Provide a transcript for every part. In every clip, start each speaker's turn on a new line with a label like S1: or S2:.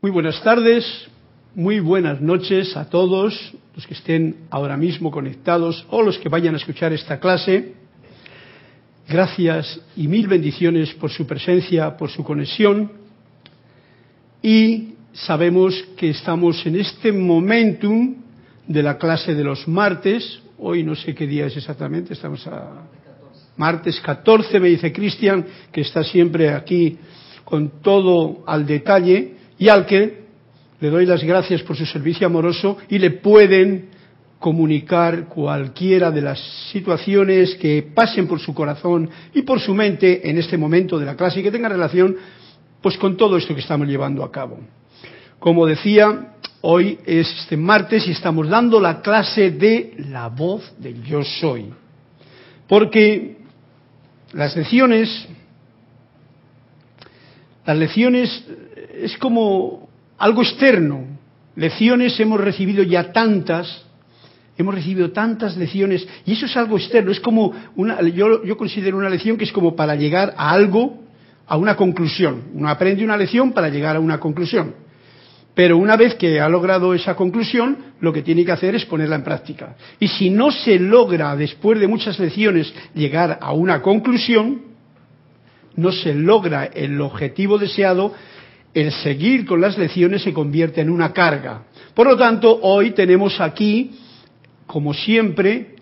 S1: Muy buenas tardes, muy buenas noches a todos los que estén ahora mismo conectados o los que vayan a escuchar esta clase. Gracias y mil bendiciones por su presencia, por su conexión. Y sabemos que estamos en este momentum de la clase de los martes. Hoy no sé qué día es exactamente, estamos a martes 14, me dice Cristian, que está siempre aquí con todo al detalle y al que le doy las gracias por su servicio amoroso y le pueden comunicar cualquiera de las situaciones que pasen por su corazón y por su mente en este momento de la clase y que tenga relación pues con todo esto que estamos llevando a cabo. Como decía, hoy es este martes y estamos dando la clase de la voz del yo soy. Porque las lecciones las lecciones es como algo externo. Lecciones hemos recibido ya tantas, hemos recibido tantas lecciones y eso es algo externo. Es como una, yo, yo considero una lección que es como para llegar a algo, a una conclusión. Uno aprende una lección para llegar a una conclusión. Pero una vez que ha logrado esa conclusión, lo que tiene que hacer es ponerla en práctica. Y si no se logra, después de muchas lecciones, llegar a una conclusión, no se logra el objetivo deseado, el seguir con las lecciones se convierte en una carga. Por lo tanto, hoy tenemos aquí, como siempre,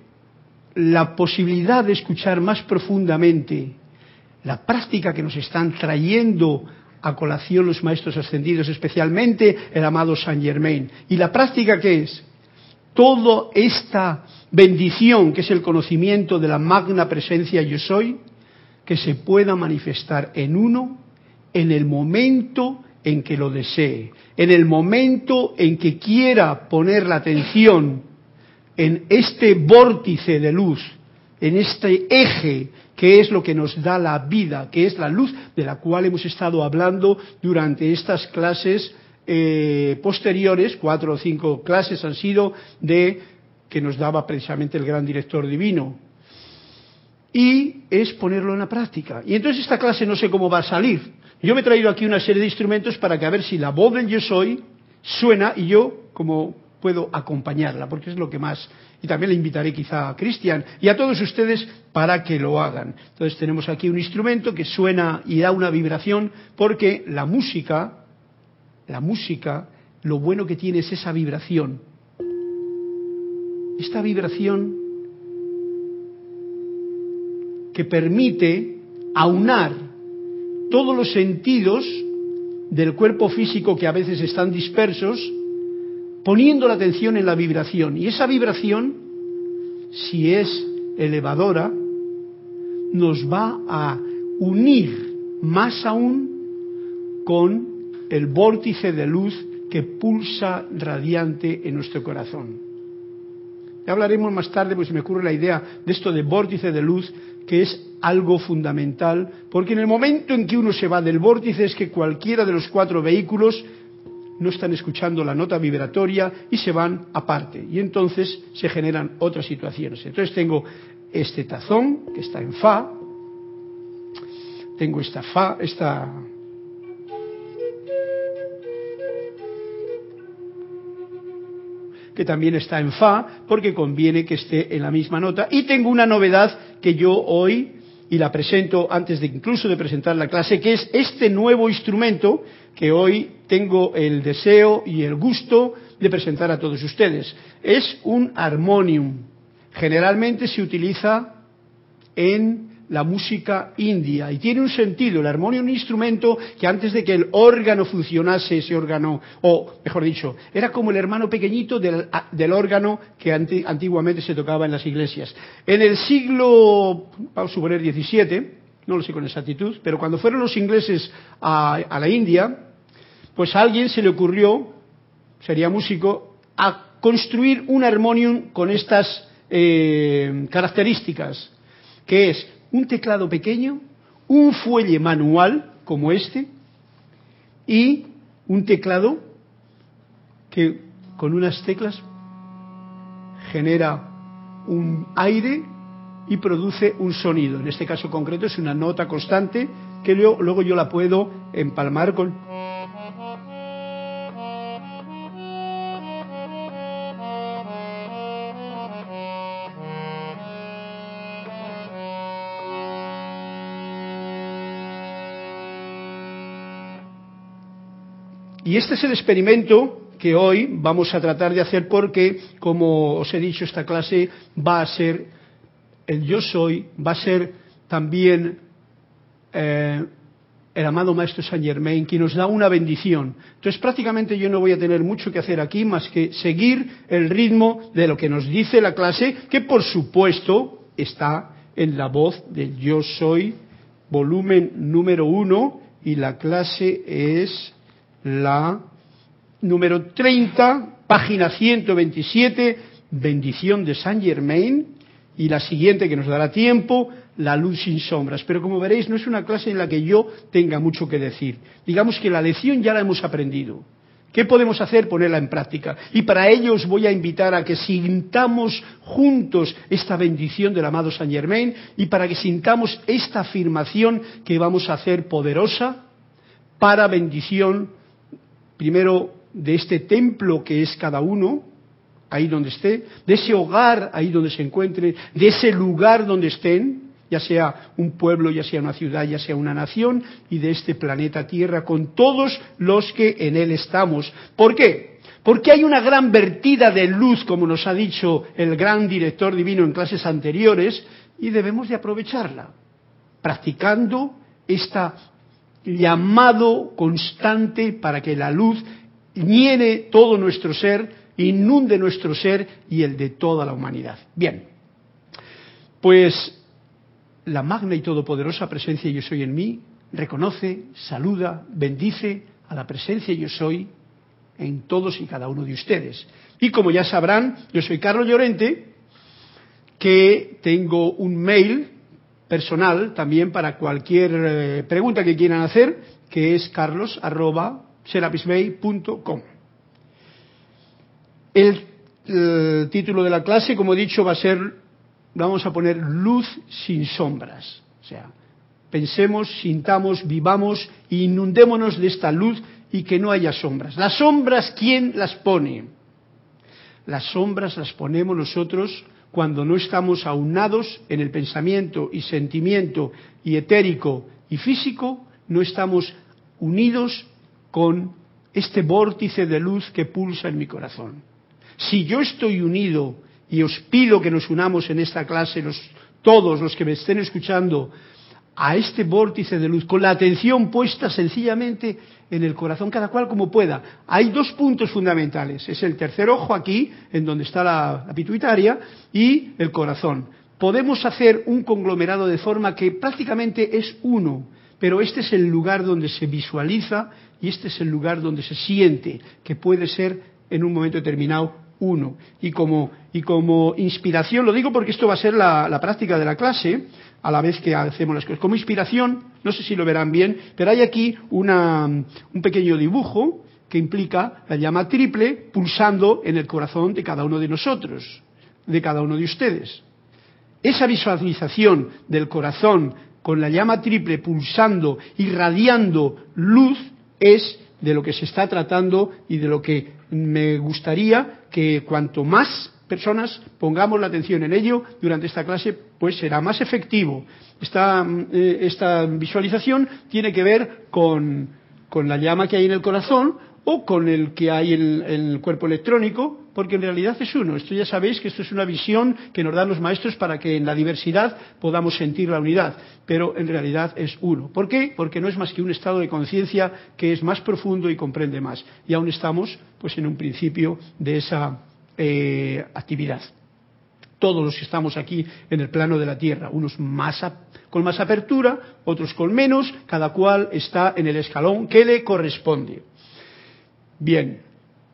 S1: la posibilidad de escuchar más profundamente la práctica que nos están trayendo a colación los maestros ascendidos, especialmente el amado Saint Germain. ¿Y la práctica qué es? Toda esta bendición que es el conocimiento de la magna presencia yo soy, que se pueda manifestar en uno en el momento en que lo desee, en el momento en que quiera poner la atención en este vórtice de luz, en este eje que es lo que nos da la vida, que es la luz de la cual hemos estado hablando durante estas clases eh, posteriores, cuatro o cinco clases han sido de que nos daba precisamente el gran director divino. Y es ponerlo en la práctica. Y entonces esta clase no sé cómo va a salir, yo me he traído aquí una serie de instrumentos para que a ver si la voz del yo soy suena y yo como puedo acompañarla, porque es lo que más. Y también le invitaré quizá a Cristian y a todos ustedes para que lo hagan. Entonces tenemos aquí un instrumento que suena y da una vibración, porque la música, la música, lo bueno que tiene es esa vibración. Esta vibración que permite aunar todos los sentidos del cuerpo físico que a veces están dispersos, poniendo la atención en la vibración. Y esa vibración, si es elevadora, nos va a unir más aún con el vórtice de luz que pulsa radiante en nuestro corazón. Ya hablaremos más tarde, pues me ocurre la idea de esto de vórtice de luz, que es algo fundamental, porque en el momento en que uno se va del vórtice es que cualquiera de los cuatro vehículos no están escuchando la nota vibratoria y se van aparte. Y entonces se generan otras situaciones. Entonces tengo este tazón que está en Fa, tengo esta Fa, esta que también está en Fa, porque conviene que esté en la misma nota. Y tengo una novedad que yo hoy, y la presento antes de incluso de presentar la clase, que es este nuevo instrumento que hoy tengo el deseo y el gusto de presentar a todos ustedes. Es un armonium. Generalmente se utiliza en la música india y tiene un sentido. El armonio es un instrumento que antes de que el órgano funcionase, ese órgano, o mejor dicho, era como el hermano pequeñito del, órgano que antiguamente se tocaba en las iglesias. En el siglo, vamos a suponer, 17, no lo sé con exactitud, pero cuando fueron los ingleses a, la India, pues a alguien se le ocurrió, sería músico, a construir un armonium con estas eh, características, que es un teclado pequeño, un fuelle manual como este y un teclado que con unas teclas genera un aire y produce un sonido. En este caso concreto es una nota constante que luego, yo la puedo empalmar con Y este es el experimento que hoy vamos a tratar de hacer porque, como os he dicho, esta clase va a ser el yo soy, va a ser también eh, el amado Maestro Saint Germain, quien nos da una bendición. Entonces prácticamente yo no voy a tener mucho que hacer aquí más que seguir el ritmo de lo que nos dice la clase, que por supuesto está en la voz del yo soy, volumen número uno, y la clase es la número 30, página 127, bendición de Saint Germain, y la siguiente que nos dará tiempo, la luz sin sombras. Pero como veréis, no es una clase en la que yo tenga mucho que decir. Digamos que la lección ya la hemos aprendido. ¿Qué podemos hacer? Ponerla en práctica. Y para ello os voy a invitar a que sintamos juntos esta bendición del amado Saint Germain y para que sintamos esta afirmación que vamos a hacer poderosa para bendición, primero de este templo que es cada uno, ahí donde esté, de ese hogar ahí donde se encuentre, de ese lugar donde estén, ya sea un pueblo, ya sea una ciudad, ya sea una nación, y de este planeta Tierra con todos los que en él estamos. ¿Por qué? Porque hay una gran vertida de luz, como nos ha dicho el gran director divino en clases anteriores, y debemos de aprovecharla, practicando este llamado constante para que la luz llene todo nuestro ser, inunde nuestro ser y el de toda la humanidad. Bien, pues la magna y todopoderosa presencia yo soy en mí reconoce, saluda, bendice a la presencia yo soy en todos y cada uno de ustedes. Y como ya sabrán, yo soy Carlos Llorente, que tengo un mail personal también para cualquier eh, pregunta que quieran hacer, que es carlos arroba el título de la clase, como he dicho, va a ser vamos a poner luz sin sombras. O sea, pensemos, sintamos, vivamos, inundémonos de esta luz y que no haya sombras. Las sombras, ¿quién las pone? Las sombras las ponemos nosotros cuando no estamos aunados en el pensamiento y sentimiento y etérico y físico, no estamos unidos con este vórtice de luz que pulsa en mi corazón. Si yo estoy unido y os pido que nos unamos en esta clase, todos los que me estén escuchando, a este vórtice de luz, con la atención puesta sencillamente en el corazón, cada cual como pueda. Hay dos puntos fundamentales. Es el tercer ojo aquí, en donde está la, pituitaria, y el corazón. Podemos hacer un conglomerado de forma que prácticamente es uno, pero este es el lugar donde se visualiza y este es el lugar donde se siente que puede ser en un momento determinado uno. Y como, y como inspiración, lo digo porque esto va a ser la, práctica de la clase, a la vez que hacemos las cosas. Como inspiración, no sé si lo verán bien, pero hay aquí una, un pequeño dibujo que implica la llama triple pulsando en el corazón de cada uno de nosotros, de cada uno de ustedes. Esa visualización del corazón con la llama triple pulsando, irradiando luz, es de lo que se está tratando y de lo que me gustaría que cuanto más personas pongamos la atención en ello durante esta clase, pues será más efectivo. Esta, eh, esta visualización tiene que ver con, con la llama que hay en el corazón o con el que hay en, el cuerpo electrónico, porque en realidad es uno. Esto ya sabéis que esto es una visión que nos dan los maestros para que en la diversidad podamos sentir la unidad, pero en realidad es uno. ¿Por qué? Porque no es más que un estado de conciencia que es más profundo y comprende más. Y aún estamos, pues, en un principio de esa eh, actividad. Todos los que estamos aquí en el plano de la Tierra, unos más con más apertura, otros con menos, cada cual está en el escalón que le corresponde. Bien,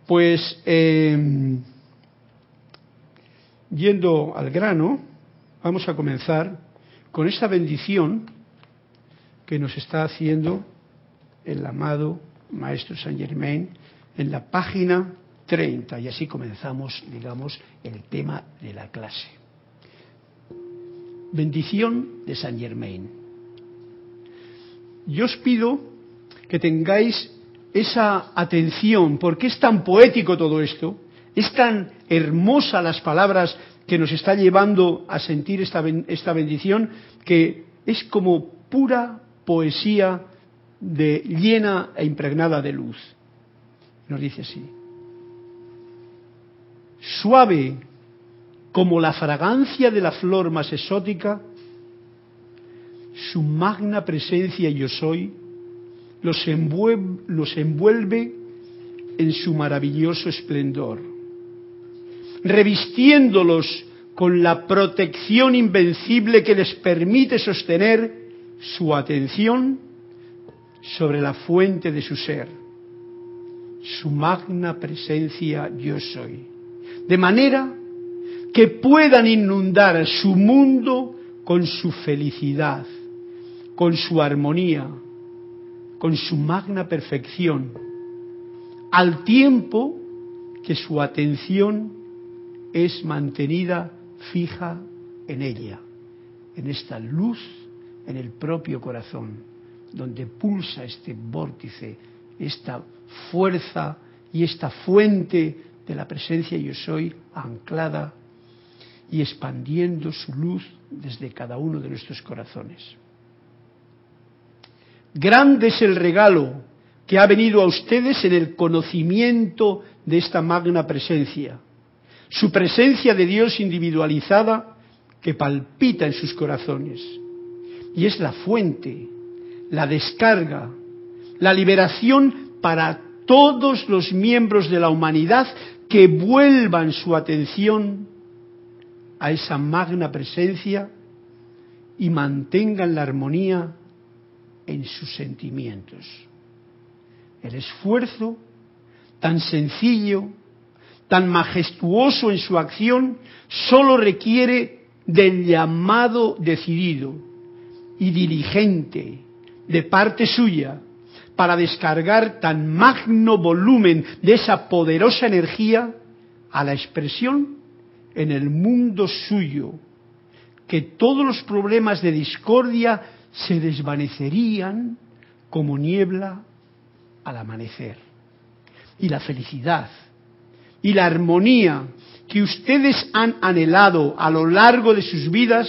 S1: pues em, yendo al grano, vamos a comenzar con esta bendición que nos está haciendo el amado Maestro Saint Germain en la página 30 y así comenzamos, digamos, el tema de la clase. Bendición de Saint Germain. Yo os pido que tengáis esa atención, porque es tan poético todo esto, es tan hermosa las palabras que nos está llevando a sentir esta, esta bendición, que es como pura poesía de, llena e impregnada de luz. Nos dice así. Suave como la fragancia de la flor más exótica, su magna presencia yo soy los envuelve, los envuelve en su maravilloso esplendor, revistiéndolos con la protección invencible que les permite sostener su atención sobre la fuente de su ser, su magna presencia yo soy, de manera que puedan inundar su mundo con su felicidad, con su armonía, con su magna perfección, al tiempo que su atención es mantenida fija en ella, en esta luz en el propio corazón, donde pulsa este vórtice, esta fuerza y esta fuente de la presencia yo soy anclada y expandiendo su luz desde cada uno de nuestros corazones. Grande es el regalo que ha venido a ustedes en el conocimiento de esta magna presencia, su presencia de Dios individualizada que palpita en sus corazones. Y es la fuente, la descarga, la liberación para todos los miembros de la humanidad que vuelvan su atención a esa magna presencia y mantengan la armonía en sus sentimientos. El esfuerzo tan sencillo, tan majestuoso en su acción, solo requiere del llamado decidido y diligente de parte suya para descargar tan magno volumen de esa poderosa energía a la expresión en el mundo suyo, que todos los problemas de discordia se desvanecerían como niebla al amanecer. Y la felicidad y la armonía que ustedes han anhelado a lo largo de sus vidas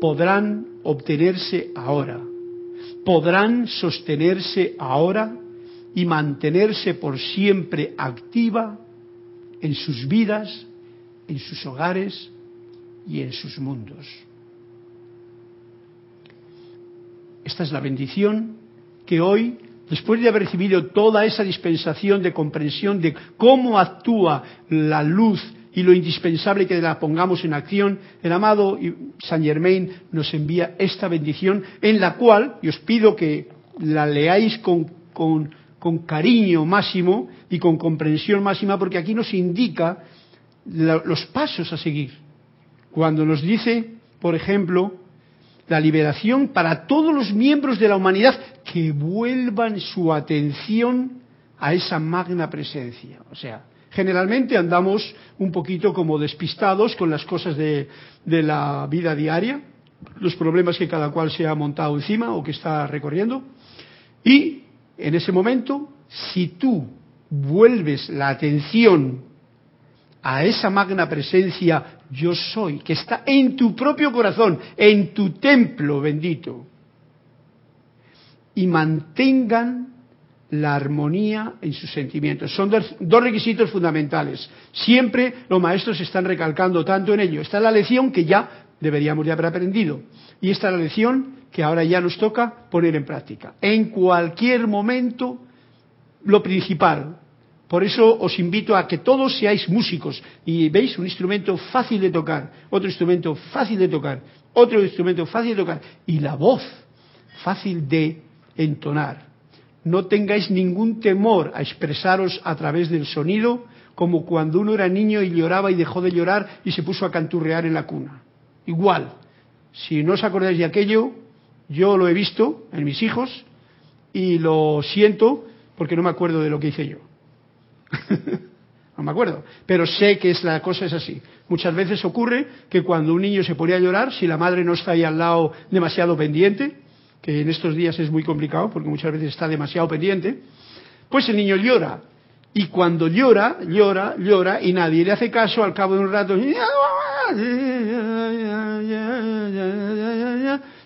S1: podrán obtenerse ahora, podrán sostenerse ahora y mantenerse por siempre activa en sus vidas en sus hogares y en sus mundos. Esta es la bendición que hoy, después de haber recibido toda esa dispensación de comprensión de cómo actúa la luz y lo indispensable que la pongamos en acción, el amado Saint Germain nos envía esta bendición en la cual, y os pido que la leáis con, con, con cariño máximo y con comprensión máxima, porque aquí nos indica los pasos a seguir. Cuando nos dice, por ejemplo, la liberación para todos los miembros de la humanidad que vuelvan su atención a esa magna presencia. O sea, generalmente andamos un poquito como despistados con las cosas de, la vida diaria, los problemas que cada cual se ha montado encima o que está recorriendo. Y en ese momento, si tú vuelves la atención a esa magna presencia yo soy, que está en tu propio corazón, en tu templo bendito. Y mantengan la armonía en sus sentimientos. Son dos, requisitos fundamentales. Siempre los maestros están recalcando tanto en ello. Esta es la lección que ya deberíamos de haber aprendido. Y esta es la lección que ahora ya nos toca poner en práctica. En cualquier momento, lo principal, por eso os invito a que todos seáis músicos y veis un instrumento fácil de tocar, otro instrumento fácil de tocar, otro instrumento fácil de tocar y la voz fácil de entonar. No tengáis ningún temor a expresaros a través del sonido como cuando uno era niño y lloraba y dejó de llorar y se puso a canturrear en la cuna. Igual, si no os acordáis de aquello, yo lo he visto en mis hijos y lo siento porque no me acuerdo de lo que hice yo. No me acuerdo. Pero sé que es la cosa es así. Muchas veces ocurre que cuando un niño se pone a llorar, si la madre no está ahí al lado demasiado pendiente, que en estos días es muy complicado porque muchas veces está demasiado pendiente, pues el niño llora. Y cuando llora, llora, llora y nadie le hace caso, al cabo de un rato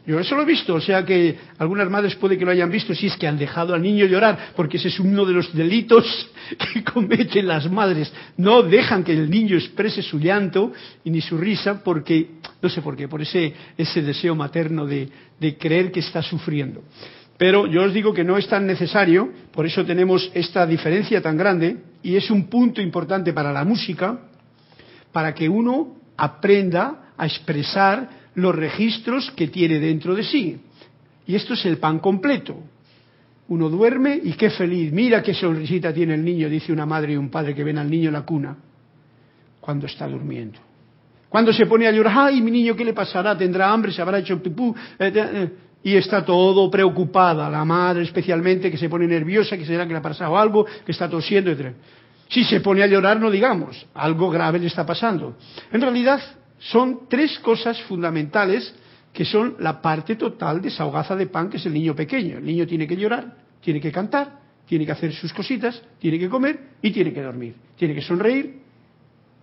S1: Yo eso lo he visto, o sea que algunas madres puede que lo hayan visto, si es que han dejado al niño llorar, porque ese es uno de los delitos que cometen las madres. No dejan que el niño exprese su llanto y ni su risa, porque, no sé por qué, por ese, ese deseo materno de, de creer que está sufriendo. Pero yo os digo que no es tan necesario, por eso tenemos esta diferencia tan grande, y es un punto importante para la música, para que uno aprenda a expresar los registros que tiene dentro de sí. Y esto es el pan completo. Uno duerme y qué feliz. Mira qué sonrisita tiene el niño, dice una madre y un padre que ven al niño en la cuna cuando está durmiendo. Cuando se pone a llorar, ay, mi niño, ¿qué le pasará? ¿Tendrá hambre? ¿Se habrá hecho pipú? Eh, eh, y está todo preocupada, la madre especialmente, que se pone nerviosa, que será que le ha pasado algo, que está tosiendo, etc. Si se pone a llorar, no digamos, algo grave le está pasando. En realidad, son tres cosas fundamentales que son la parte total de esa hogaza de pan que es el niño pequeño. El niño tiene que llorar, tiene que cantar, tiene que hacer sus cositas, tiene que comer y tiene que dormir. Tiene que sonreír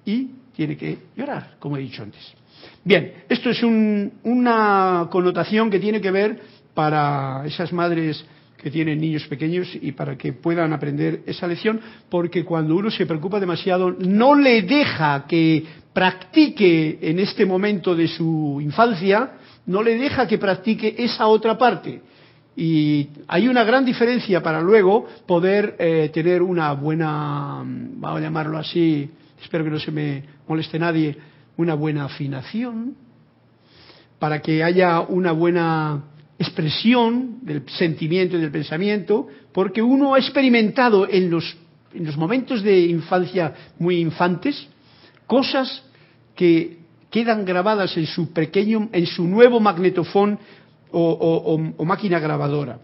S1: y tiene que llorar, como he dicho antes. Bien, esto es una connotación que tiene que ver para esas madres que tienen niños pequeños y para que puedan aprender esa lección, porque cuando uno se preocupa demasiado no le deja que practique en este momento de su infancia, no le deja que practique esa otra parte. Y hay una gran diferencia para luego poder eh, tener una buena, vamos a llamarlo así, espero que no se me moleste nadie, una buena afinación, para que haya una buena expresión del sentimiento y del pensamiento, porque uno ha experimentado en los, en los momentos de infancia muy infantes cosas que quedan grabadas en su pequeño, en su nuevo magnetofón o, máquina grabadora.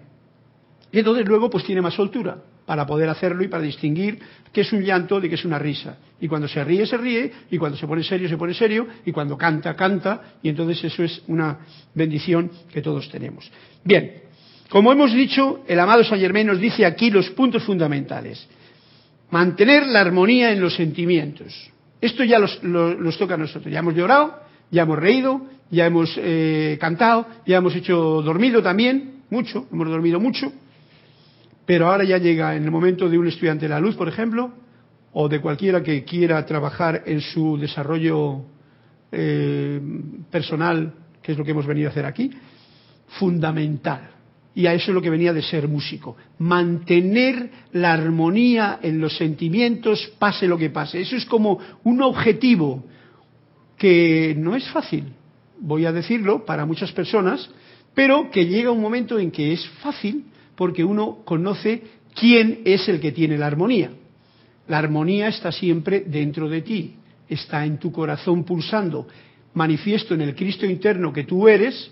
S1: Y entonces luego pues tiene más soltura para poder hacerlo y para distinguir qué es un llanto de qué es una risa. Y cuando se ríe, se ríe, y cuando se pone serio, se pone serio, y cuando canta, canta, y entonces eso es una bendición que todos tenemos. Bien, como hemos dicho, el amado Saint Germain nos dice aquí los puntos fundamentales. Mantener la armonía en los sentimientos. Esto ya los, toca a nosotros. Ya hemos llorado, ya hemos reído, ya hemos eh, cantado, ya hemos hecho dormido también, mucho, hemos dormido mucho pero ahora ya llega en el momento de un estudiante de la luz, por ejemplo, o de cualquiera que quiera trabajar en su desarrollo eh, personal, que es lo que hemos venido a hacer aquí, fundamental. Y a eso es lo que venía de ser músico. Mantener la armonía en los sentimientos, pase lo que pase. Eso es como un objetivo que no es fácil, voy a decirlo, para muchas personas, pero que llega un momento en que es fácil porque uno conoce quién es el que tiene la armonía. La armonía está siempre dentro de ti, está en tu corazón pulsando, manifiesto en el Cristo interno que tú eres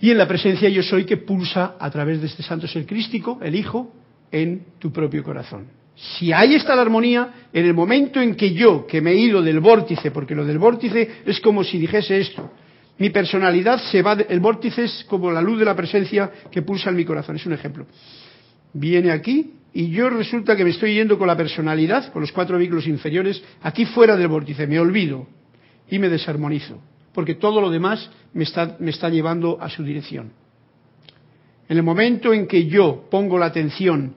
S1: y en la presencia yo soy que pulsa a través de este santo ser crístico, el Hijo, en tu propio corazón. Si ahí está la armonía, en el momento en que yo, que me he ido del vórtice, porque lo del vórtice es como si dijese esto, mi personalidad se va, el vórtice es como la luz de la presencia que pulsa en mi corazón, es un ejemplo. Viene aquí y yo resulta que me estoy yendo con la personalidad, con los cuatro vehículos inferiores, aquí fuera del vórtice, me olvido y me desarmonizo, porque todo lo demás me está, me está llevando a su dirección. En el momento en que yo pongo la atención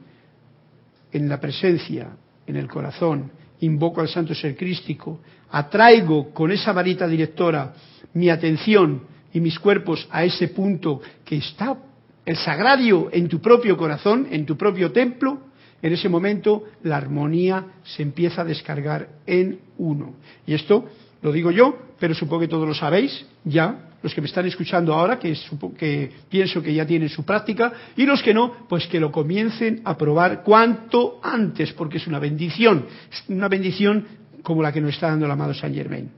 S1: en la presencia, en el corazón, invoco al Santo Ser Crístico, atraigo con esa varita directora mi atención y mis cuerpos a ese punto que está el sagrario en tu propio corazón, en tu propio templo, en ese momento la armonía se empieza a descargar en uno. Y esto lo digo yo, pero supongo que todos lo sabéis ya, los que me están escuchando ahora, que, que pienso que ya tienen su práctica, y los que no, pues que lo comiencen a probar cuanto antes, porque es una bendición, es una bendición como la que nos está dando el amado Saint Germain.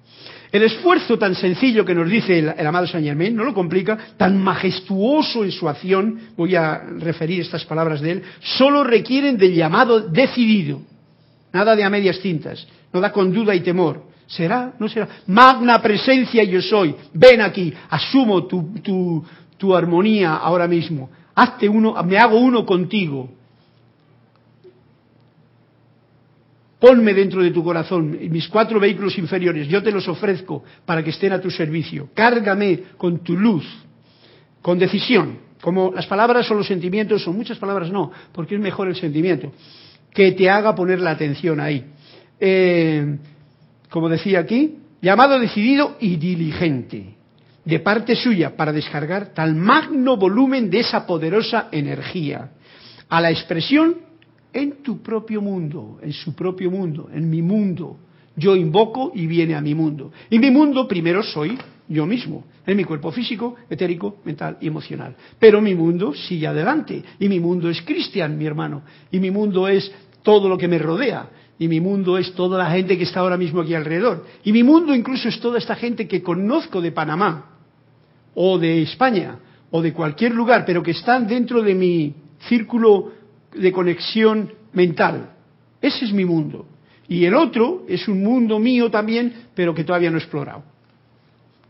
S1: El esfuerzo tan sencillo que nos dice el, amado Saint Germain, no lo complica, tan majestuoso en su acción, voy a referir estas palabras de él, solo requieren del llamado decidido, nada de a medias tintas, no da con duda y temor. ¿Será? ¿No será? Magna presencia yo soy, ven aquí, asumo tu, tu, tu armonía ahora mismo, hazte uno, me hago uno contigo, ponme dentro de tu corazón mis cuatro vehículos inferiores, yo te los ofrezco para que estén a tu servicio, cárgame con tu luz, con decisión, como las palabras o los sentimientos, o muchas palabras no, porque es mejor el sentimiento, que te haga poner la atención ahí. Eh, como decía aquí, llamado decidido y diligente de parte suya para descargar tal magno volumen de esa poderosa energía a la expresión en tu propio mundo, en su propio mundo, en mi mundo. Yo invoco y viene a mi mundo. Y mi mundo primero soy yo mismo, en mi cuerpo físico, etérico, mental y emocional. Pero mi mundo sigue adelante. Y mi mundo es Cristian, mi hermano. Y mi mundo es todo lo que me rodea. Y mi mundo es toda la gente que está ahora mismo aquí alrededor. Y mi mundo incluso es toda esta gente que conozco de Panamá, o de España, o de cualquier lugar, pero que están dentro de mi círculo de conexión mental. Ese es mi mundo. Y el otro es un mundo mío también, pero que todavía no he explorado.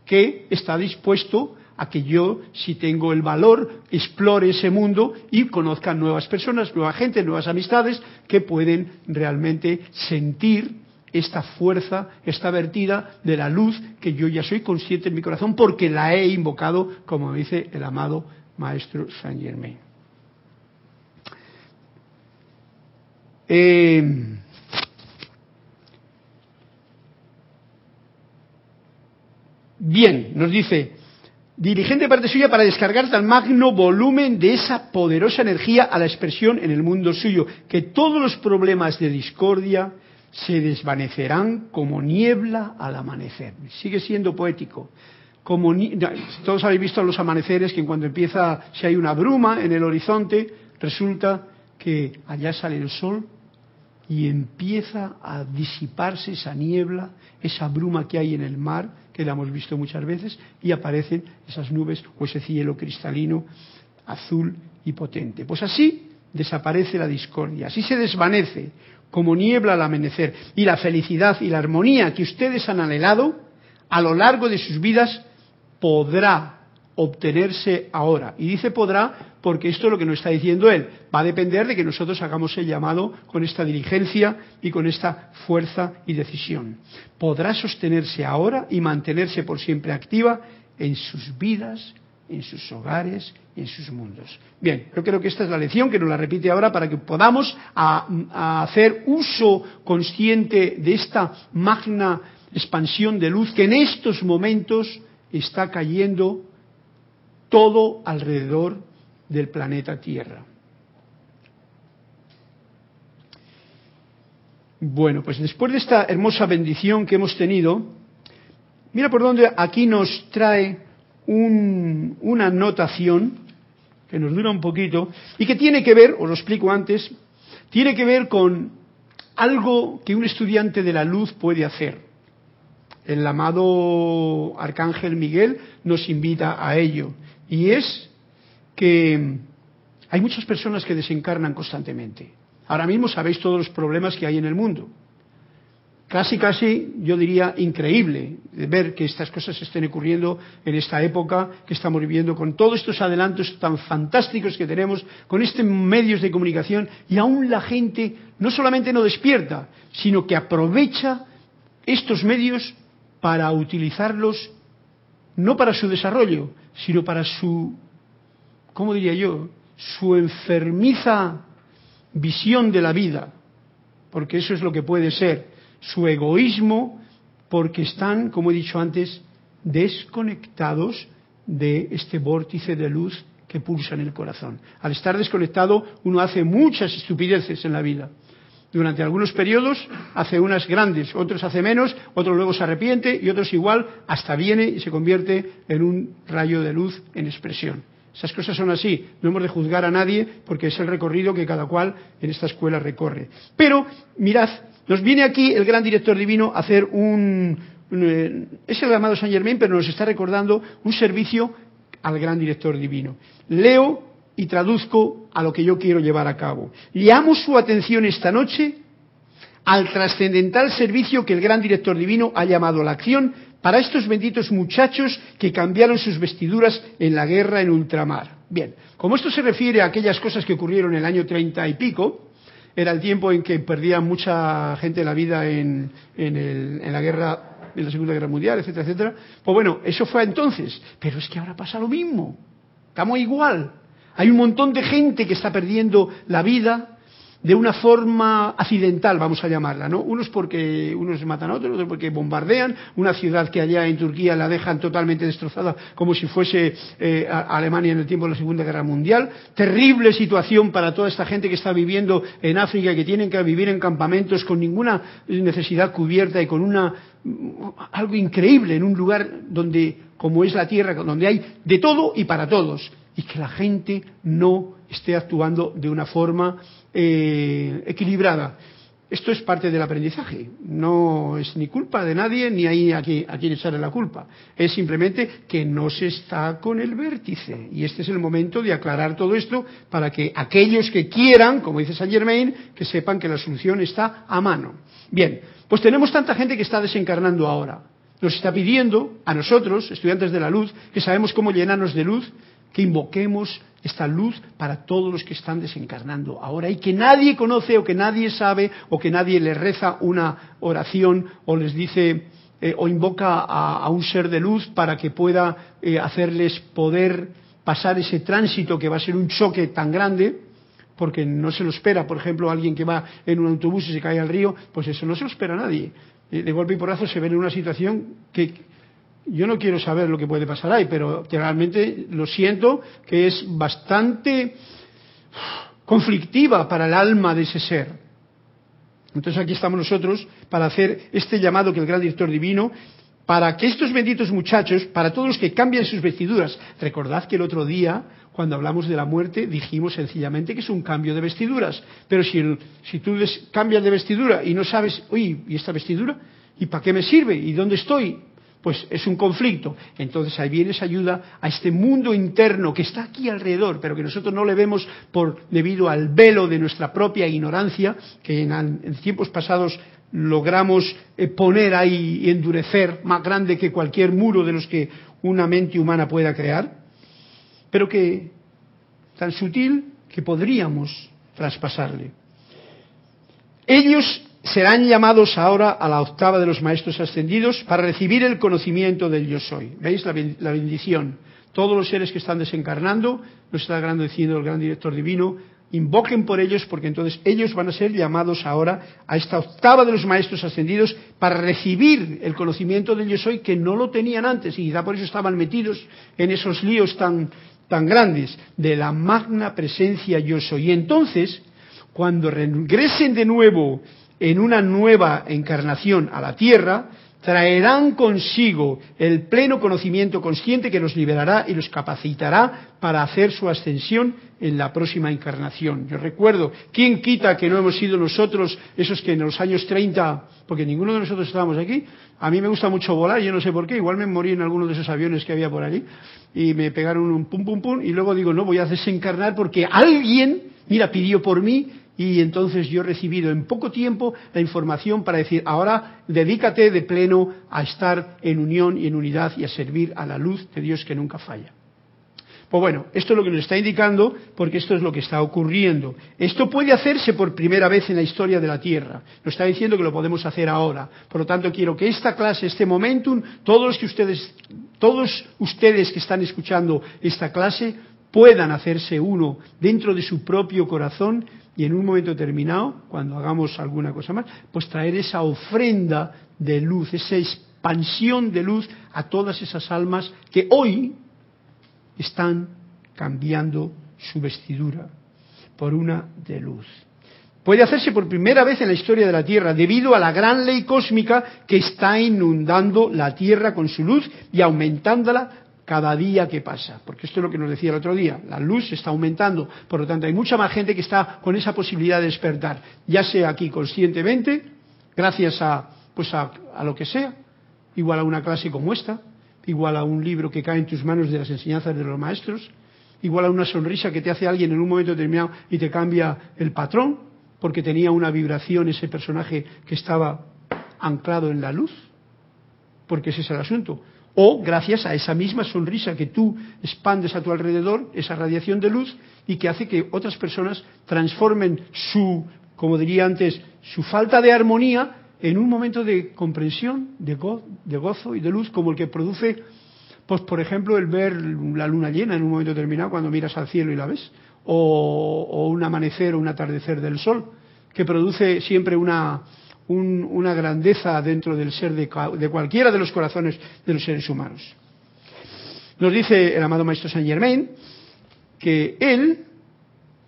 S1: Que está dispuesto a que yo, si tengo el valor, explore ese mundo y conozca nuevas personas, nueva gente, nuevas amistades que pueden realmente sentir esta fuerza, esta vertida de la luz que yo ya soy consciente en mi corazón porque la he invocado, como dice el amado Maestro Saint Germain. Eh, bien, nos dice, dirigente parte suya para descargar tal magno volumen de esa poderosa energía a la expresión en el mundo suyo, que todos los problemas de discordia se desvanecerán como niebla al amanecer. Sigue siendo poético. Como todos habéis visto los amaneceres que cuando empieza, si hay una bruma en el horizonte, resulta que allá sale el sol y empieza a disiparse esa niebla, esa bruma que hay en el mar, que la hemos visto muchas veces, y aparecen esas nubes o ese cielo cristalino, azul y potente. Pues así desaparece la discordia, así se desvanece como niebla al amanecer, y la felicidad y la armonía que ustedes han anhelado a lo largo de sus vidas podrá obtenerse ahora. Y dice podrá porque esto es lo que nos está diciendo él. Va a depender de que nosotros hagamos el llamado con esta diligencia y con esta fuerza y decisión. Podrá sostenerse ahora y mantenerse por siempre activa en sus vidas, en sus hogares y en sus mundos. Bien, yo creo que esta es la lección que nos la repite ahora para que podamos hacer uso consciente de esta magna expansión de luz que en estos momentos está cayendo todo alrededor del planeta Tierra. Bueno, pues después de esta hermosa bendición que hemos tenido, mira por dónde aquí nos trae una anotación que nos dura un poquito y que tiene que ver, os lo explico antes, tiene que ver con algo que un estudiante de la luz puede hacer. El amado Arcángel Miguel nos invita a ello y es que hay muchas personas que desencarnan constantemente. Ahora mismo sabéis todos los problemas que hay en el mundo. Casi, casi, yo diría, increíble ver que estas cosas estén ocurriendo en esta época que estamos viviendo, con todos estos adelantos tan fantásticos que tenemos, con estos medios de comunicación, y aún la gente no solamente no despierta, sino que aprovecha estos medios para utilizarlos no para su desarrollo, sino para su ¿cómo diría yo? Su enfermiza visión de la vida, porque eso es lo que puede ser, su egoísmo, porque están, como he dicho antes, desconectados de este vórtice de luz que pulsa en el corazón. Al estar desconectado, uno hace muchas estupideces en la vida. Durante algunos periodos hace unas grandes, otros hace menos, otros luego se arrepiente y otros igual, hasta viene y se convierte en un rayo de luz en expresión. Esas cosas son así. No hemos de juzgar a nadie porque es el recorrido que cada cual en esta escuela recorre. Pero, mirad, nos viene aquí el gran director divino a hacer un... Eh, es el llamado Saint Germain, pero nos está recordando un servicio al gran director divino. Leo y traduzco a lo que yo quiero llevar a cabo. Llamo su atención esta noche al trascendental servicio que el gran director divino ha llamado a la acción para estos benditos muchachos que cambiaron sus vestiduras en la guerra en ultramar. Bien, como esto se refiere a aquellas cosas que ocurrieron en el año treinta y pico, era el tiempo en que perdía mucha gente la vida en, en, la guerra, en la Segunda Guerra Mundial, etcétera, etcétera. Pues bueno, eso fue entonces, pero es que ahora pasa lo mismo. Estamos igual. Hay un montón de gente que está perdiendo la vida de una forma accidental, vamos a llamarla, ¿no? Unos porque unos matan a otros, otros porque bombardean una ciudad que allá en Turquía la dejan totalmente destrozada, como si fuese eh, Alemania en el tiempo de la Segunda Guerra Mundial. Terrible situación para toda esta gente que está viviendo en África que tienen que vivir en campamentos con ninguna necesidad cubierta y con una algo increíble en un lugar donde como es la tierra, donde hay de todo y para todos y que la gente no esté actuando de una forma eh, equilibrada. Esto es parte del aprendizaje, no es ni culpa de nadie ni hay a quien, a quien echarle la culpa. Es simplemente que no se está con el vértice. Y este es el momento de aclarar todo esto para que aquellos que quieran, como dice Saint Germain, que sepan que la solución está a mano. Bien, pues tenemos tanta gente que está desencarnando ahora. Nos está pidiendo a nosotros, estudiantes de la luz, que sabemos cómo llenarnos de luz, que invoquemos esta luz para todos los que están desencarnando ahora y que nadie conoce o que nadie sabe o que nadie les reza una oración o les dice eh, o invoca a, un ser de luz para que pueda eh, hacerles poder pasar ese tránsito que va a ser un choque tan grande porque no se lo espera, por ejemplo, alguien que va en un autobús y se cae al río, pues eso no se lo espera nadie. Eh, de golpe y porrazo se ve en una situación que, yo no quiero saber lo que puede pasar ahí, pero realmente lo siento que es bastante conflictiva para el alma de ese ser. Entonces aquí estamos nosotros para hacer este llamado que el gran director divino, para que estos benditos muchachos, para todos los que cambian sus vestiduras, recordad que el otro día, cuando hablamos de la muerte, dijimos sencillamente que es un cambio de vestiduras, pero si, si tú cambias de vestidura y no sabes, uy, ¿y esta vestidura? ¿Y para qué me sirve? ¿Y dónde estoy? Pues es un conflicto. Entonces ahí viene esa ayuda a este mundo interno que está aquí alrededor, pero que nosotros no le vemos por debido al velo de nuestra propia ignorancia, que en, tiempos pasados logramos eh, poner ahí y endurecer más grande que cualquier muro de los que una mente humana pueda crear, pero que tan sutil que podríamos traspasarle. Ellos serán llamados ahora a la octava de los maestros ascendidos para recibir el conocimiento del yo soy. ¿Veis la, bendición? Todos los seres que están desencarnando, nos está agradeciendo el gran director divino, invoquen por ellos porque entonces ellos van a ser llamados ahora a esta octava de los maestros ascendidos para recibir el conocimiento del yo soy que no lo tenían antes y quizá por eso estaban metidos en esos líos tan, tan grandes de la magna presencia yo soy. Y entonces, cuando regresen de nuevo en una nueva encarnación a la Tierra, traerán consigo el pleno conocimiento consciente que los liberará y los capacitará para hacer su ascensión en la próxima encarnación. Yo recuerdo, ¿quién quita que no hemos sido nosotros esos que en los años 30, porque ninguno de nosotros estábamos aquí, a mí me gusta mucho volar, yo no sé por qué, igual me morí en alguno de esos aviones que había por allí y me pegaron un pum pum pum y luego digo, no, voy a desencarnar porque alguien, mira, pidió por mí y entonces yo he recibido en poco tiempo la información para decir, ahora dedícate de pleno a estar en unión y en unidad y a servir a la luz de Dios que nunca falla. Pues bueno, esto es lo que nos está indicando porque esto es lo que está ocurriendo. Esto puede hacerse por primera vez en la historia de la Tierra. Nos está diciendo que lo podemos hacer ahora. Por lo tanto, quiero que esta clase, este momentum, todos que ustedes, todos ustedes que están escuchando esta clase puedan hacerse uno dentro de su propio corazón y en un momento determinado, cuando hagamos alguna cosa más, pues traer esa ofrenda de luz, esa expansión de luz a todas esas almas que hoy están cambiando su vestidura por una de luz. Puede hacerse por primera vez en la historia de la Tierra debido a la gran ley cósmica que está inundando la Tierra con su luz y aumentándola cada día que pasa, porque esto es lo que nos decía el otro día, la luz está aumentando, por lo tanto hay mucha más gente que está con esa posibilidad de despertar, ya sea aquí conscientemente, gracias a, pues a, lo que sea, igual a una clase como esta, igual a un libro que cae en tus manos de las enseñanzas de los maestros, igual a una sonrisa que te hace alguien en un momento determinado y te cambia el patrón, porque tenía una vibración ese personaje que estaba anclado en la luz, porque ese es el asunto o gracias a esa misma sonrisa que tú expandes a tu alrededor, esa radiación de luz, y que hace que otras personas transformen su como diría antes, su falta de armonía en un momento de comprensión, de, de gozo y de luz, como el que produce, pues por ejemplo, el ver la luna llena en un momento determinado cuando miras al cielo y la ves, o, un amanecer o un atardecer del sol, que produce siempre una, una grandeza dentro del ser de, de cualquiera de los corazones de los seres humanos. Nos dice el amado Maestro Saint Germain que él,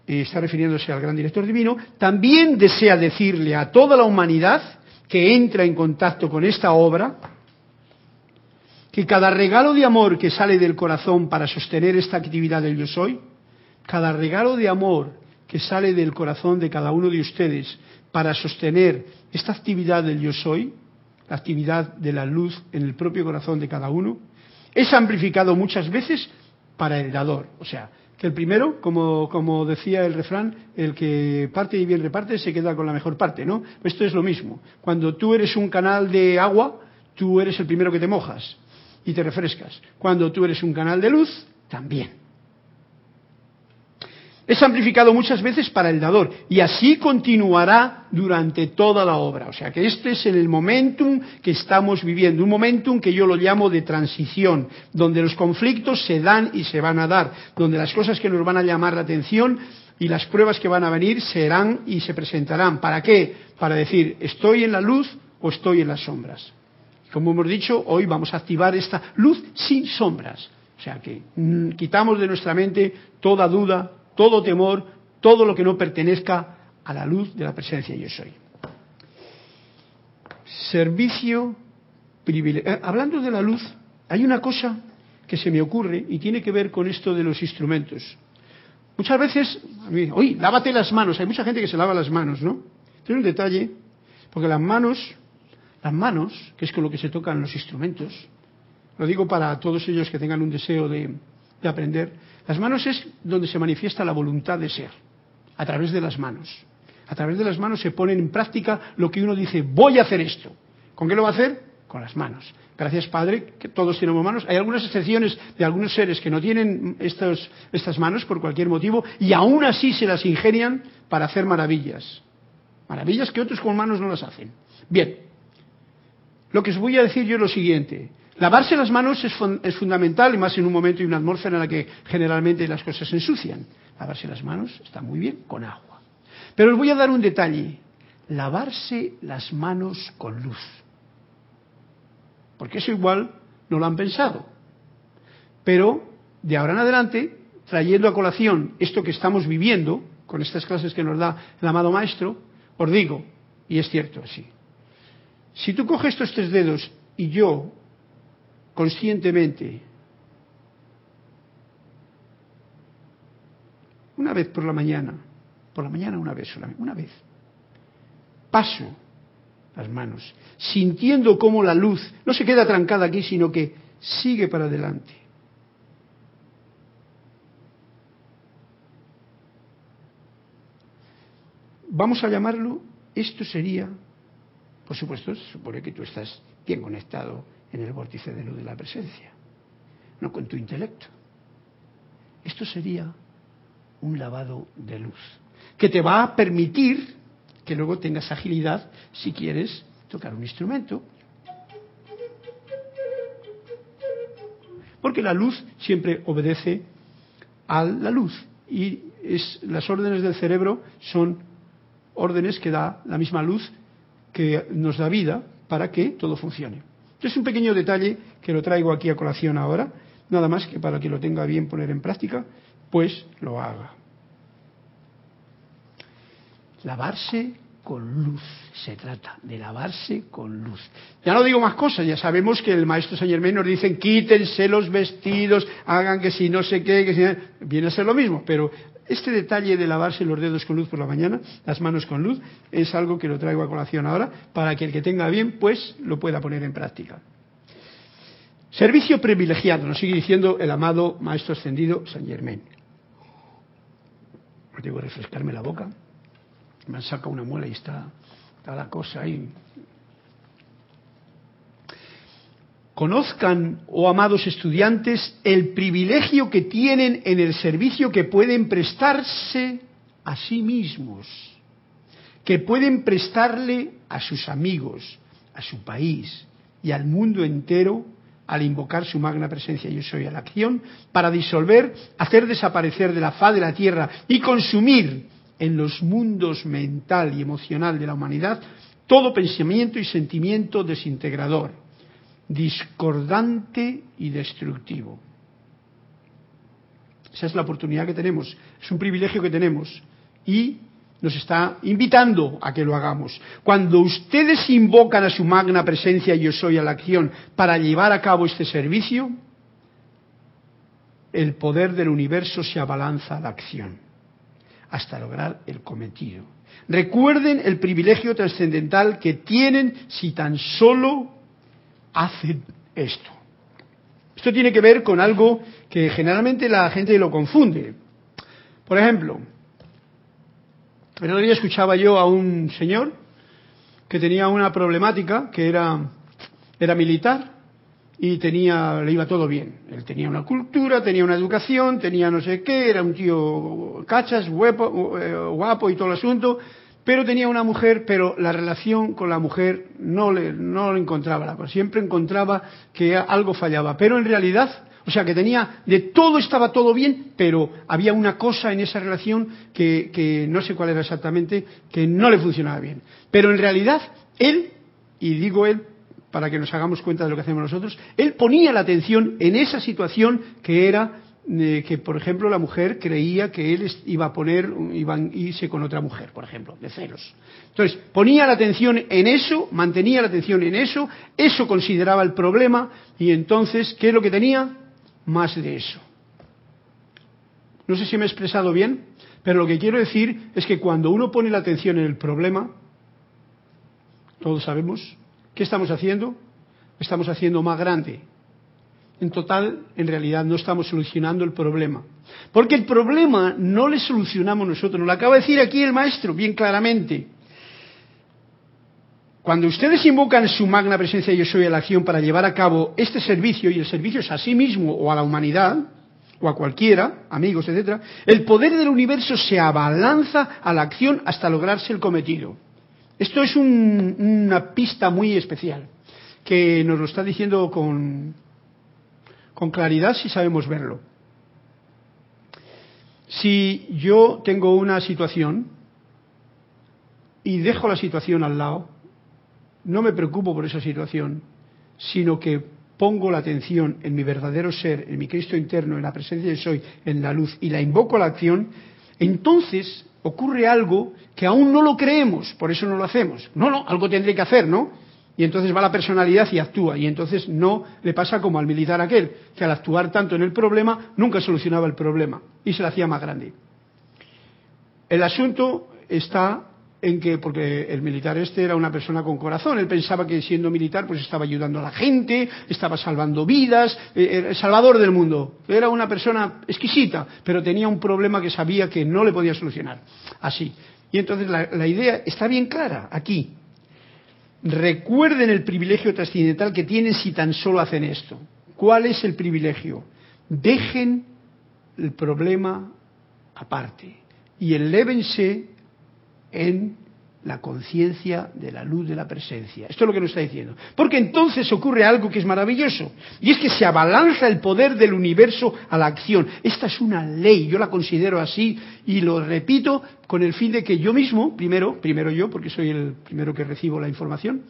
S1: está refiriéndose al gran director divino, también desea decirle a toda la humanidad que entra en contacto con esta obra, que cada regalo de amor que sale del corazón para sostener esta actividad del yo soy, cada regalo de amor que sale del corazón de cada uno de ustedes para sostener esta actividad del yo soy, la actividad de la luz en el propio corazón de cada uno, es amplificado muchas veces para el dador. O sea, que el primero, como, como decía el refrán, el que parte y bien reparte se queda con la mejor parte, ¿no? Esto es lo mismo. Cuando tú eres un canal de agua, tú eres el primero que te mojas y te refrescas. Cuando tú eres un canal de luz, también. Es amplificado muchas veces para el dador y así continuará durante toda la obra. O sea que este es el momentum que estamos viviendo, un momentum que yo lo llamo de transición, donde los conflictos se dan y se van a dar, donde las cosas que nos van a llamar la atención y las pruebas que van a venir serán y se presentarán. ¿Para qué? Para decir, ¿estoy en la luz o estoy en las sombras? Como hemos dicho, hoy vamos a activar esta luz sin sombras. O sea que mm, quitamos de nuestra mente toda duda, todo temor, todo lo que no pertenezca a la luz de la presencia yo soy. Servicio privilegiado. Eh, hablando de la luz, hay una cosa que se me ocurre y tiene que ver con esto de los instrumentos. Muchas veces, oye, lávate las manos. Hay mucha gente que se lava las manos, ¿no? Tiene un detalle, porque las manos, las manos, que es con lo que se tocan los instrumentos, lo digo para todos ellos que tengan un deseo de, de aprender, las manos es donde se manifiesta la voluntad de ser, a través de las manos. A través de las manos se pone en práctica lo que uno dice, voy a hacer esto. ¿Con qué lo va a hacer? Con las manos. Gracias, Padre, que todos tenemos manos. Hay algunas excepciones de algunos seres que no tienen estas manos por cualquier motivo y aún así se las ingenian para hacer maravillas. Maravillas que otros con manos no las hacen. Bien, lo que os voy a decir yo es lo siguiente. Lavarse las manos es, fundamental, y más en un momento y una atmósfera en la que generalmente las cosas se ensucian. Lavarse las manos está muy bien con agua. Pero os voy a dar un detalle. Lavarse las manos con luz. Porque eso igual no lo han pensado. Pero de ahora en adelante, trayendo a colación esto que estamos viviendo, con estas clases que nos da el amado maestro, os digo, y es cierto así, si tú coges estos tres dedos y yo conscientemente, una vez por la mañana, por la mañana una vez solamente, una vez, paso las manos, sintiendo cómo la luz no se queda trancada aquí, sino que sigue para adelante. Vamos a llamarlo, esto sería, por supuesto, supone que tú estás bien conectado en el vórtice de luz de la presencia, no con tu intelecto. Esto sería un lavado de luz, que te va a permitir que luego tengas agilidad si quieres tocar un instrumento. Porque la luz siempre obedece a la luz y es, las órdenes del cerebro son órdenes que da la misma luz que nos da vida para que todo funcione. Es un pequeño detalle que lo traigo aquí a colación ahora, nada más que para que lo tenga bien poner en práctica, pues lo haga. Lavarse con luz, se trata de lavarse con luz. Ya no digo más cosas, ya sabemos que el maestro Saint Germain nos dice quítense los vestidos, hagan que si no sé qué, que si... viene a ser lo mismo, pero este detalle de lavarse los dedos con luz por la mañana, las manos con luz, es algo que lo traigo a colación ahora para que el que tenga bien, pues lo pueda poner en práctica. Servicio privilegiado, nos sigue diciendo el amado Maestro Ascendido San. Tengo que refrescarme la boca. Me han sacado una muela y está, está la cosa ahí Conozcan, oh amados estudiantes, el privilegio que tienen en el servicio que pueden prestarse a sí mismos. que pueden prestarle a sus amigos, a su país y al mundo entero al invocar su magna presencia yo soy a la acción para disolver, hacer desaparecer de la faz de la tierra y consumir en los mundos mental y emocional de la humanidad todo pensamiento y sentimiento desintegrador, discordante y destructivo. Esa es la oportunidad que tenemos, es un privilegio que tenemos y nos está invitando a que lo hagamos. Cuando ustedes invocan a su magna presencia yo soy a la acción para llevar a cabo este servicio, el poder del universo se abalanza a la acción hasta lograr el cometido. Recuerden el privilegio trascendental que tienen si tan solo hacen esto. Esto tiene que ver con algo que generalmente la gente lo confunde. Por ejemplo, el otro día escuchaba yo a un señor que tenía una problemática, que era, era militar y tenía, le iba todo bien. Él tenía una cultura, tenía una educación, tenía no sé qué, era un tío cachas, guapo, eh, guapo y todo el asunto, pero tenía una mujer, pero la relación con la mujer no le, no lo encontraba, siempre encontraba que algo fallaba. Pero en realidad o sea, que tenía, de todo estaba todo bien, pero había una cosa en esa relación que no sé cuál era exactamente, que no le funcionaba bien. Pero en realidad, él, y digo él para que nos hagamos cuenta de lo que hacemos nosotros, él ponía la atención en esa situación que era que, por ejemplo, la mujer creía que él iba a poner, iba a irse con otra mujer, por ejemplo, de celos. Entonces, ponía la atención en eso, mantenía la atención en eso, eso consideraba el problema, y entonces, ¿qué es lo que tenía? más de eso. No sé si me he expresado bien, pero lo que quiero decir es que cuando uno pone la atención en el problema, todos sabemos, ¿qué estamos haciendo? Estamos haciendo más grande. En total, en realidad, no estamos solucionando el problema. Porque el problema no le solucionamos nosotros. Nos lo acaba de decir aquí el maestro, bien claramente. Cuando ustedes invocan su magna presencia yo soy a la acción para llevar a cabo este servicio, y el servicio es a sí mismo o a la humanidad, o a cualquiera, amigos, etcétera, el poder del universo se abalanza a la acción hasta lograrse el cometido. Esto es una pista muy especial, que nos lo está diciendo con, con claridad si sabemos verlo. Si yo tengo una situación y dejo la situación al lado, no me preocupo por esa situación, sino que pongo la atención en mi verdadero ser, en mi Cristo interno, en la presencia de soy, en la luz, y la invoco a la acción, entonces ocurre algo que aún no lo creemos, por eso no lo hacemos. No, no, algo tendré que hacer, ¿no? Y entonces va la personalidad y actúa, y entonces no le pasa como al militar aquel, que al actuar tanto en el problema nunca solucionaba el problema y se lo hacía más grande. El asunto está en que, porque el militar este era una persona con corazón, él pensaba que siendo militar pues estaba ayudando a la gente, estaba salvando vidas, eh, era el salvador del mundo, era una persona exquisita, pero tenía un problema que sabía que no le podía solucionar, así. Y entonces la, la idea está bien clara aquí. Recuerden el privilegio trascendental que tienen si tan solo hacen esto. ¿Cuál es el privilegio? Dejen el problema aparte y elévense en la conciencia de la luz de la presencia. Esto es lo que nos está diciendo. Porque entonces ocurre algo que es maravilloso. Y es que se abalanza el poder del universo a la acción. Esta es una ley, yo la considero así y lo repito con el fin de que yo mismo, primero, primero yo, porque soy el primero que recibo la información,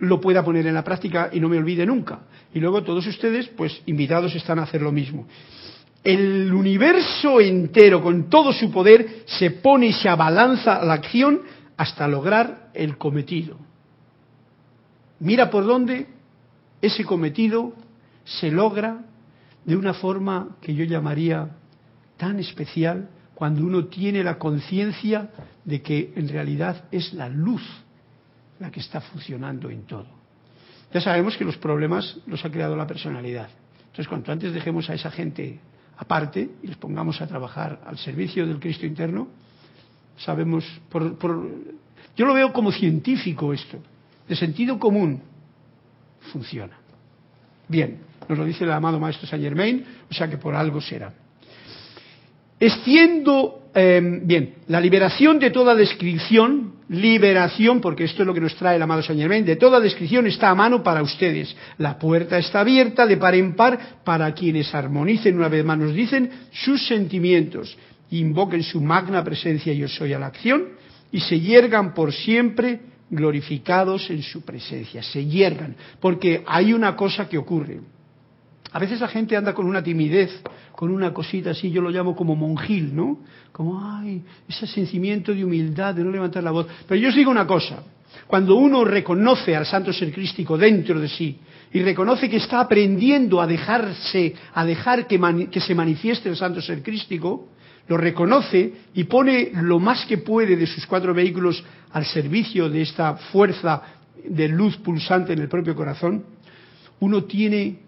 S1: lo pueda poner en la práctica y no me olvide nunca. Y luego todos ustedes, pues invitados están a hacer lo mismo el universo entero con todo su poder se pone y se abalanza a la acción hasta lograr el cometido. Mira por dónde ese cometido se logra de una forma que yo llamaría tan especial cuando uno tiene la conciencia de que en realidad es la luz la que está funcionando en todo. Ya sabemos que los problemas los ha creado la personalidad. Entonces, cuanto antes dejemos a esa gente aparte y les pongamos a trabajar al servicio del Cristo interno, sabemos, por, yo lo veo como científico esto, de sentido común, funciona. Bien, nos lo dice el amado Maestro Saint Germain, o sea que por algo será. Extiendo, eh, bien, la liberación de toda descripción, liberación, porque esto es lo que nos trae el amado Saint Germain, de toda descripción está a mano para ustedes. La puerta está abierta de par en par para quienes armonicen, una vez más nos dicen, sus sentimientos, invoquen su magna presencia yo soy a la acción y se yergan por siempre glorificados en su presencia, se yergan, porque hay una cosa que ocurre. A veces la gente anda con una timidez, con una cosita así, yo lo llamo como monjil, ¿no? Como, ay, ese sentimiento de humildad, de no levantar la voz. Pero yo os digo una cosa, cuando uno reconoce al santo ser crístico dentro de sí y reconoce que está aprendiendo a dejarse, a dejar que, que se manifieste el santo ser crístico, lo reconoce y pone lo más que puede de sus cuatro vehículos al servicio de esta fuerza de luz pulsante en el propio corazón, uno tiene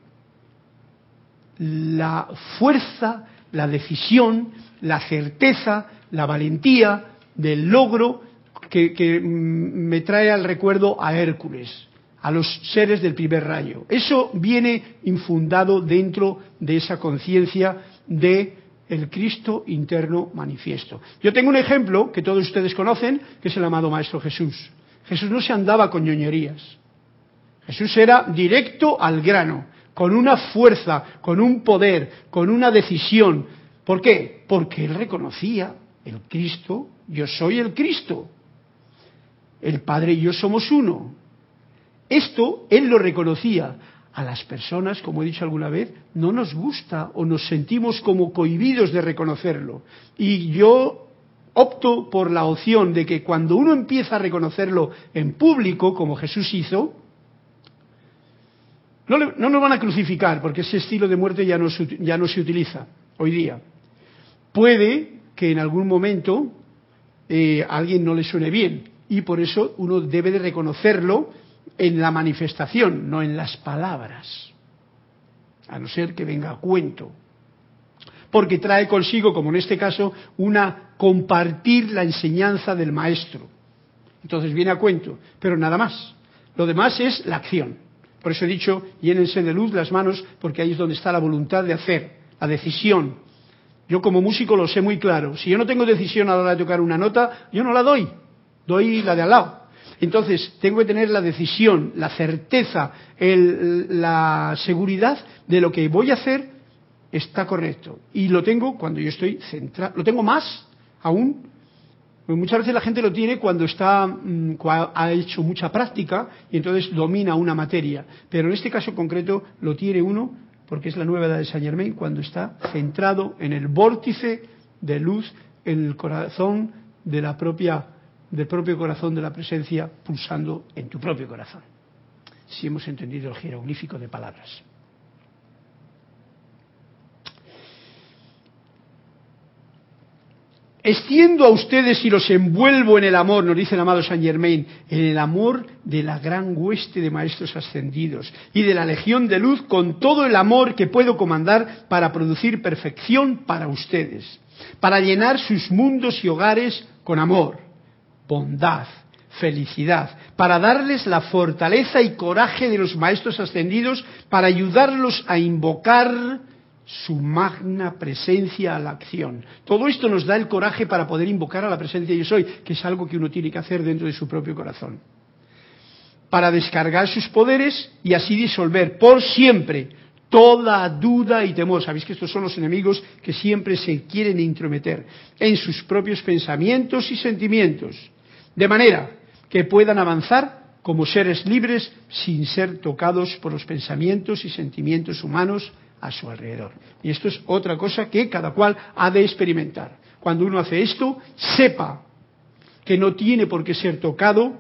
S1: la fuerza, la decisión, la certeza, la valentía del logro que, mm, me trae al recuerdo a Hércules, a los seres del primer rayo. Eso viene infundado dentro de esa conciencia de el Cristo interno manifiesto. Yo tengo un ejemplo que todos ustedes conocen, que es el amado Maestro Jesús. Jesús no se andaba con ñoñerías. Jesús era directo al grano, con una fuerza, con un poder, con una decisión. ¿Por qué? Porque él reconocía el Cristo, yo soy el Cristo. El Padre y yo somos uno. Esto él lo reconocía a las personas, como he dicho alguna vez, no nos gusta o nos sentimos como cohibidos de reconocerlo. Y yo opto por la opción de que cuando uno empieza a reconocerlo en público, como Jesús hizo, no, nos van a crucificar, porque ese estilo de muerte ya no, ya no se utiliza hoy día. Puede que en algún momento eh, a alguien no le suene bien, y por eso uno debe de reconocerlo en la manifestación, no en las palabras, a no ser que venga a cuento. Porque trae consigo, como en este caso, una compartir la enseñanza del maestro. Entonces viene a cuento, pero nada más. Lo demás es la acción. Por eso he dicho, llénense de luz las manos, porque ahí es donde está la voluntad de hacer, la decisión. Yo como músico lo sé muy claro. Si yo no tengo decisión a la hora de tocar una nota, yo no la doy. Doy la de al lado. Entonces, tengo que tener la decisión, la certeza, la seguridad de lo que voy a hacer está correcto. Y lo tengo cuando yo estoy centrado, lo tengo más aún. Pues muchas veces la gente lo tiene cuando está, mm, ha hecho mucha práctica y entonces domina una materia. Pero en este caso concreto lo tiene uno, porque es la nueva edad de Saint Germain, cuando está centrado en el vórtice de luz en el corazón de la propia del propio corazón de la presencia pulsando en tu propio corazón. Si hemos entendido el jeroglífico de palabras. Extiendo a ustedes y los envuelvo en el amor, nos dice el amado Saint Germain, en el amor de la gran hueste de maestros ascendidos y de la legión de luz con todo el amor que puedo comandar para producir perfección para ustedes, para llenar sus mundos y hogares con amor bondad, felicidad, para darles la fortaleza y coraje de los maestros ascendidos, para ayudarlos a invocar su magna presencia a la acción. Todo esto nos da el coraje para poder invocar a la presencia yo soy, que es algo que uno tiene que hacer dentro de su propio corazón. Para descargar sus poderes y así disolver por siempre toda duda y temor. Sabéis que estos son los enemigos que siempre se quieren intrometer en sus propios pensamientos y sentimientos de manera que puedan avanzar como seres libres sin ser tocados por los pensamientos y sentimientos humanos a su alrededor. Y esto es otra cosa que cada cual ha de experimentar. Cuando uno hace esto, sepa que no tiene por qué ser tocado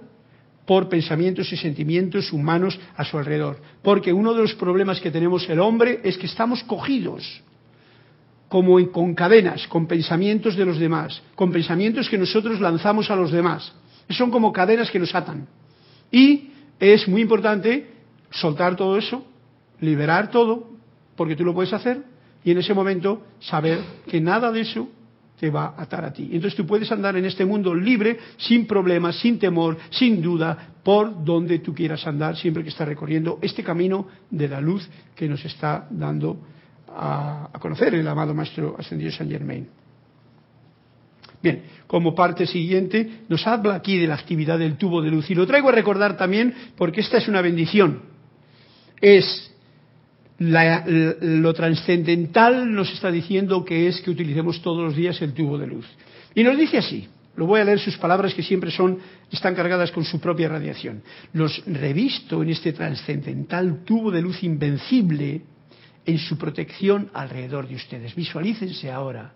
S1: por pensamientos y sentimientos humanos a su alrededor. Porque uno de los problemas que tenemos el hombre es que estamos cogidos como con cadenas, con pensamientos de los demás, con pensamientos que nosotros lanzamos a los demás. Son como cadenas que nos atan. Y es muy importante soltar todo eso, liberar todo, porque tú lo puedes hacer, y en ese momento saber que nada de eso te va a atar a ti. Entonces tú puedes andar en este mundo libre, sin problemas, sin temor, sin duda, por donde tú quieras andar, siempre que estás recorriendo este camino de la luz que nos está dando a, conocer el amado Maestro Ascendido Saint Germain. Bien, como parte siguiente, nos habla aquí de la actividad del tubo de luz. Y lo traigo a recordar también porque esta es una bendición. Es lo trascendental, nos está diciendo que es que utilicemos todos los días el tubo de luz. Y nos dice así, lo voy a leer sus palabras que siempre son, están cargadas con su propia radiación. Los revisto en este trascendental tubo de luz invencible en su protección alrededor de ustedes. Visualícense ahora,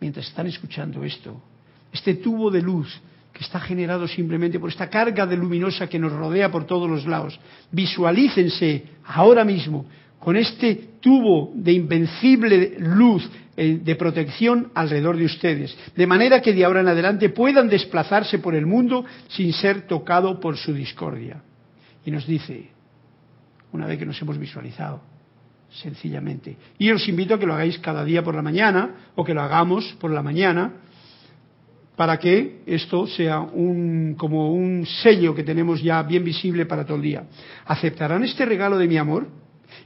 S1: mientras están escuchando esto, este tubo de luz que está generado simplemente por esta carga de luminosa que nos rodea por todos los lados. Visualícense ahora mismo con este tubo de invencible luz eh, de protección alrededor de ustedes, de manera que de ahora en adelante puedan desplazarse por el mundo sin ser tocado por su discordia. Y nos dice, una vez que nos hemos visualizado, sencillamente. Y os invito a que lo hagáis cada día por la mañana o que lo hagamos por la mañana para que esto sea un, como un sello que tenemos ya bien visible para todo el día. ¿Aceptarán este regalo de mi amor?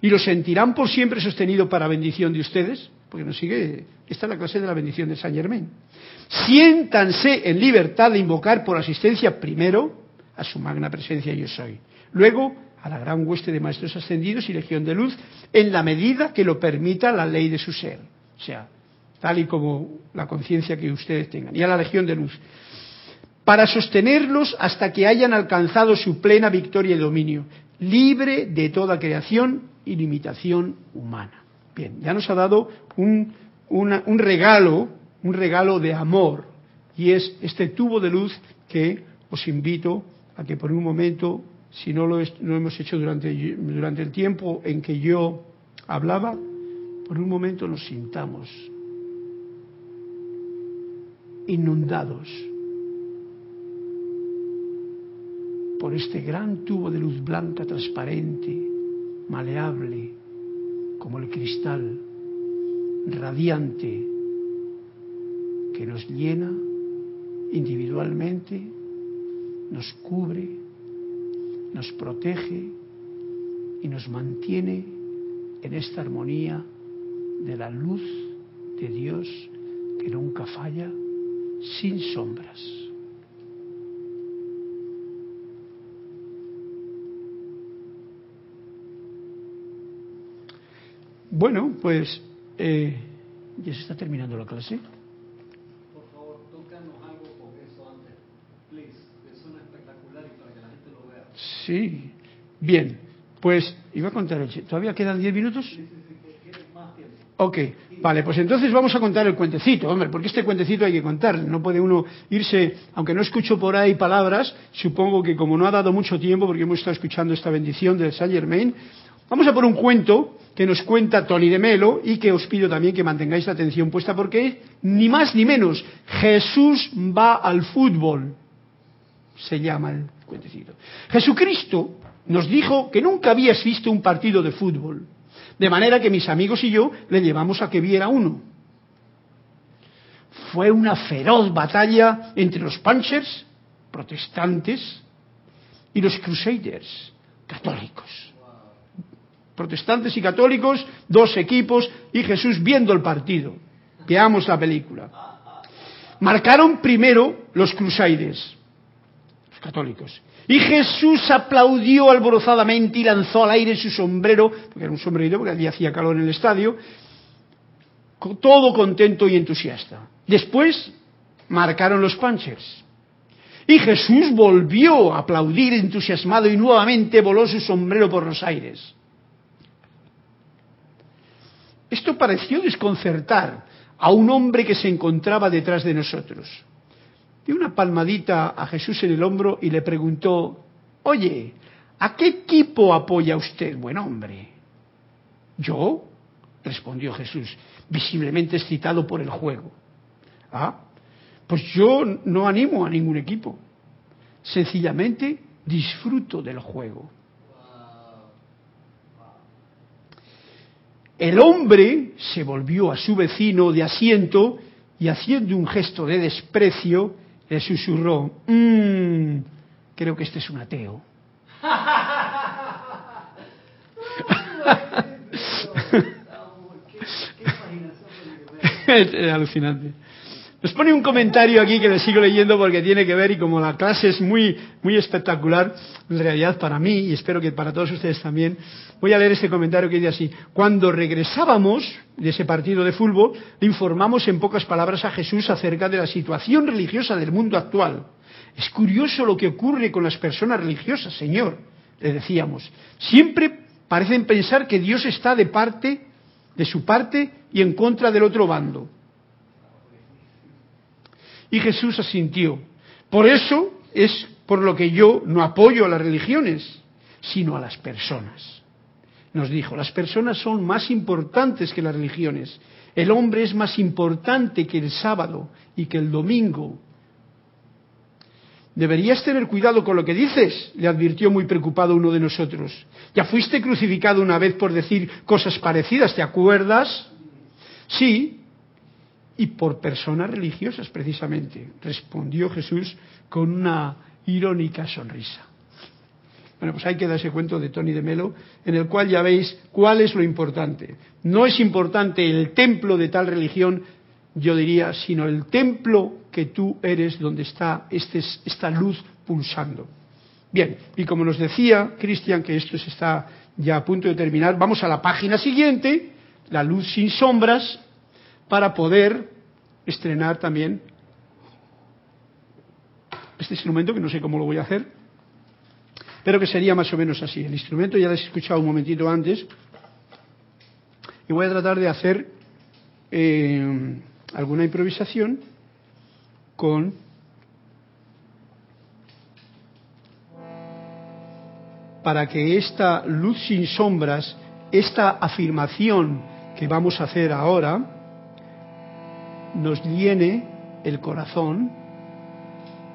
S1: ¿Y lo sentirán por siempre sostenido para bendición de ustedes? Porque nos sigue, esta es la clase de la bendición de Saint Germain. Siéntanse en libertad de invocar por asistencia primero a su magna presencia yo soy. Luego a la gran hueste de maestros ascendidos y legión de luz en la medida que lo permita la ley de su ser. O sea, tal y como la conciencia que ustedes tengan. Y a la legión de luz. Para sostenerlos hasta que hayan alcanzado su plena victoria y dominio, libre de toda creación y limitación humana. Bien, ya nos ha dado un, un regalo, un regalo de amor, y es este tubo de luz que os invito a que por un momento si no lo, hemos hecho durante, durante el tiempo en que yo hablaba, por un momento nos sintamos inundados por este gran tubo de luz blanca transparente, maleable, como el cristal, radiante, que nos llena individualmente, nos cubre nos protege y nos mantiene en esta armonía de la luz de Dios que nunca falla, sin sombras. Bueno, pues eh, ya se está terminando la clase. Sí, bien. Pues iba a contar el ¿Todavía quedan diez minutos? Ok, vale, pues entonces vamos a contar el cuentecito, hombre, porque este cuentecito hay que contar. No puede uno irse, aunque no escucho por ahí palabras, supongo que como no ha dado mucho tiempo, porque hemos estado escuchando esta bendición de Saint Germain, vamos a por un cuento que nos cuenta Tony de Melo y que os pido también que mantengáis la atención puesta porque ni más ni menos Jesús va al fútbol, se llama el Jesucristo nos dijo que nunca habías visto un partido de fútbol, de manera que mis amigos y yo le llevamos a que viera uno. Fue una feroz batalla entre los Panchers, protestantes, y los Crusaders, católicos. Protestantes y católicos, dos equipos, y Jesús viendo el partido. Veamos la película. Marcaron primero los Crusaders católicos. Y Jesús aplaudió alborozadamente y lanzó al aire su sombrero, porque era un sombrerito, porque allí hacía calor en el estadio, todo contento y entusiasta. Después marcaron los Panchers. Y Jesús volvió a aplaudir entusiasmado y nuevamente voló su sombrero por los aires. Esto pareció desconcertar a un hombre que se encontraba detrás de nosotros dio una palmadita a Jesús en el hombro y le preguntó, oye, ¿a qué equipo apoya usted, buen hombre? ¿Yo? respondió Jesús, visiblemente excitado por el juego. Ah, pues yo no animo a ningún equipo. Sencillamente disfruto del juego. El hombre se volvió a su vecino de asiento y haciendo un gesto de desprecio, le susurró, mmm, creo que este es un ateo. es alucinante. Nos pone un comentario aquí que le sigo leyendo porque tiene que ver y como la clase es muy, muy espectacular, en realidad para mí y espero que para todos ustedes también, voy a leer este comentario que dice así. Cuando regresábamos de ese partido de fútbol, le informamos en pocas palabras a Jesús acerca de la situación religiosa del mundo actual. Es curioso lo que ocurre con las personas religiosas, Señor, le decíamos. Siempre parecen pensar que Dios está de parte, de su parte y en contra del otro bando. Y Jesús asintió. Por eso es por lo que yo no apoyo a las religiones, sino a las personas. Nos dijo, las personas son más importantes que las religiones. El hombre es más importante que el sábado y que el domingo. Deberías tener cuidado con lo que dices, le advirtió muy preocupado uno de nosotros. Ya fuiste crucificado una vez por decir cosas parecidas, ¿te acuerdas? Sí, y por personas religiosas precisamente, respondió Jesús con una irónica sonrisa. Bueno, pues hay que darse cuenta de Tony de Melo, en el cual ya veis cuál es lo importante. No es importante el templo de tal religión, yo diría, sino el templo que tú eres donde está este, esta luz pulsando. Bien, y como nos decía Cristian, que esto se está ya a punto de terminar, vamos a la página siguiente, la luz sin sombras, para poder estrenar también este instrumento, que no sé cómo lo voy a hacer, pero que sería más o menos así. El instrumento ya lo he escuchado un momentito antes, y voy a tratar de hacer eh, alguna improvisación con para que esta luz sin sombras, esta afirmación que vamos a hacer ahora, nos llene el corazón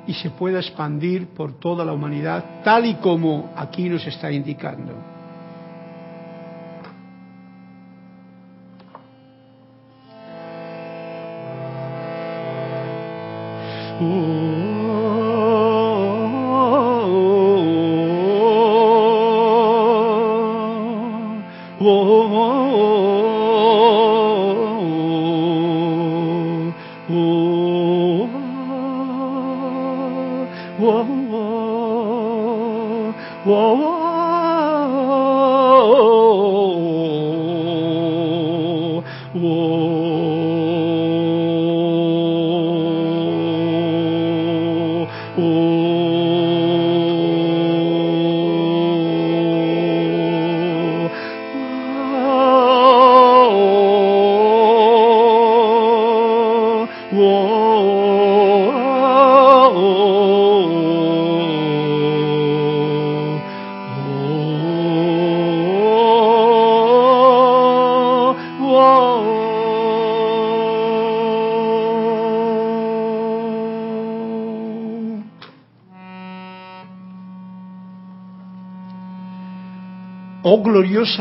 S1: y se pueda expandir por toda la humanidad, tal y como aquí nos está indicando. Oh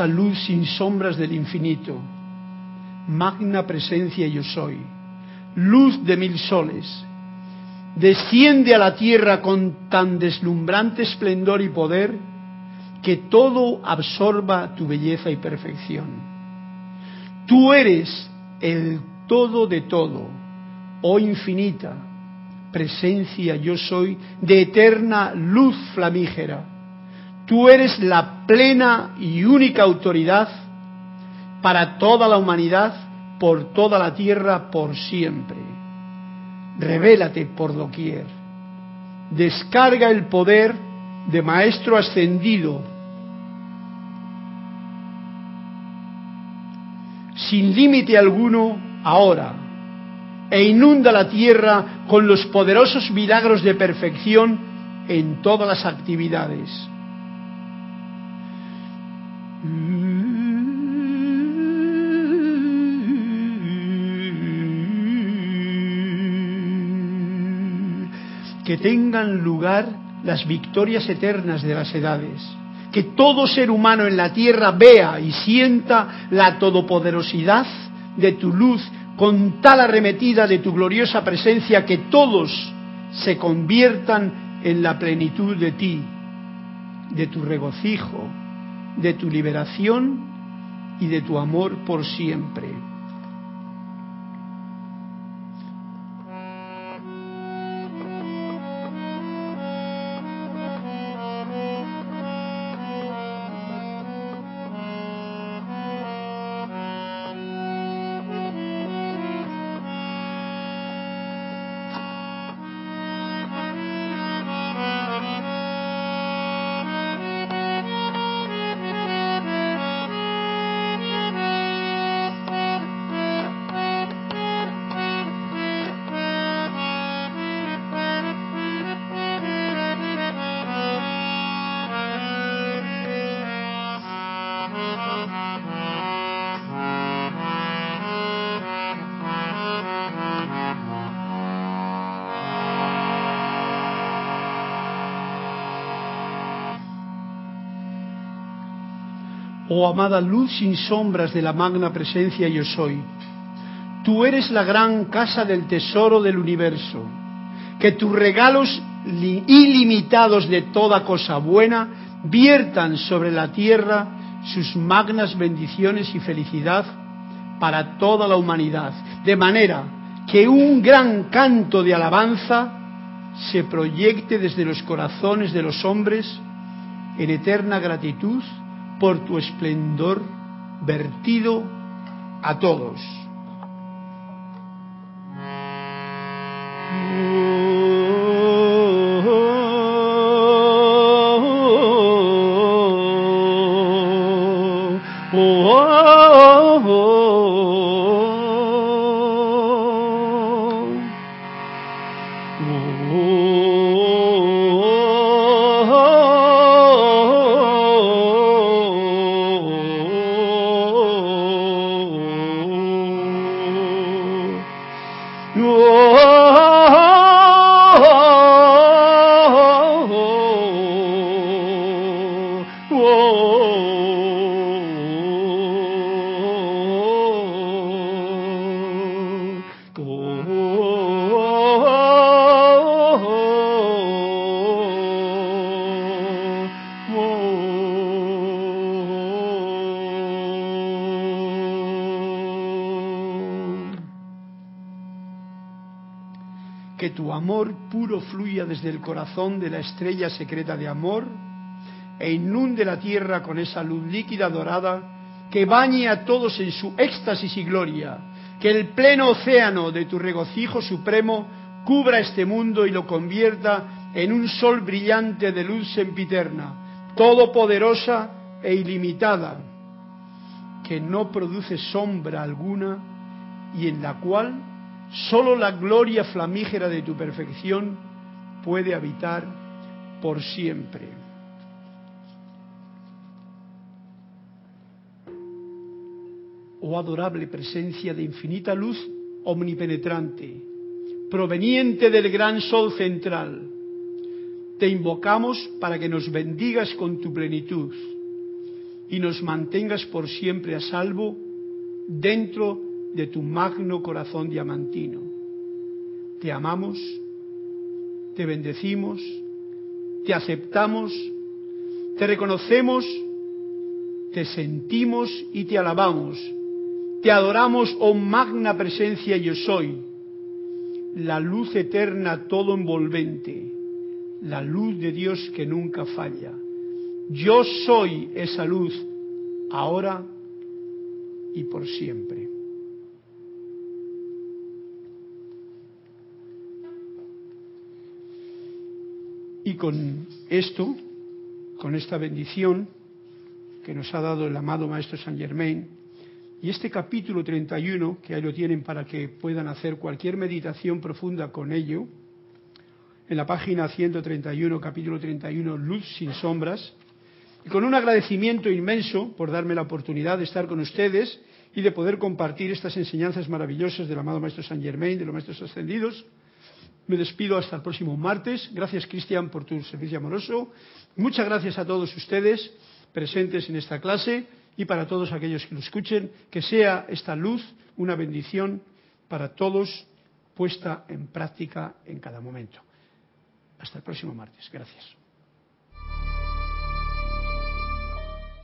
S1: luz sin sombras del infinito, magna presencia yo soy, luz de mil soles, desciende a la tierra con tan deslumbrante esplendor y poder que todo absorba tu belleza y perfección. Tú eres el todo de todo, oh infinita presencia yo soy de eterna luz flamígera Tú eres la plena y única autoridad para toda la humanidad, por toda la tierra, por siempre. Revélate por doquier. Descarga el poder de Maestro ascendido, sin límite alguno ahora, e inunda la tierra con los poderosos milagros de perfección en todas las actividades que tengan lugar las victorias eternas de las edades, que todo ser humano en la tierra vea y sienta la todopoderosidad de tu luz con tal arremetida de tu gloriosa presencia que todos se conviertan en la plenitud de ti, de tu regocijo, de tu liberación y de tu amor por siempre. Oh amada luz sin sombras de la magna presencia yo soy, tú eres la gran casa del tesoro del universo, que tus regalos ilimitados de toda cosa buena viertan sobre la tierra sus magnas bendiciones y felicidad para toda la humanidad, de manera que un gran canto de alabanza se proyecte desde los corazones de los hombres en eterna gratitud por tu esplendor vertido a todos. Tu amor puro fluya desde el corazón de la estrella secreta de amor e inunde la tierra con esa luz líquida dorada que bañe a todos en su éxtasis y gloria, que el pleno océano de tu regocijo supremo cubra este mundo y lo convierta en un sol brillante de luz sempiterna, todopoderosa e ilimitada, que no produce sombra alguna y en la cual Solo la gloria flamígera de tu perfección puede habitar por siempre. Oh adorable presencia de infinita luz omnipenetrante, proveniente del gran sol central, te invocamos para que nos bendigas con tu plenitud y nos mantengas por siempre a salvo dentro de tu magno corazón diamantino. Te amamos, te bendecimos, te aceptamos, te reconocemos, te sentimos y te alabamos. Te adoramos, oh magna presencia yo soy, la luz eterna todo envolvente, la luz de Dios que nunca falla. Yo soy esa luz, ahora y por siempre. Y con esto, con esta bendición que nos ha dado el amado Maestro Saint Germain, y este capítulo 31, que ahí lo tienen para que puedan hacer cualquier meditación profunda con ello, en la página 131, capítulo 31, Luz sin sombras, y con un agradecimiento inmenso por darme la oportunidad de estar con ustedes y de poder compartir estas enseñanzas maravillosas del amado Maestro Saint Germain, de los Maestros Ascendidos, me despido hasta el próximo martes. Gracias, Cristian, por tu servicio amoroso. Muchas gracias a todos ustedes presentes en esta clase y para todos aquellos que lo escuchen, que sea esta luz una bendición para todos puesta en práctica en cada momento. Hasta el próximo martes. Gracias.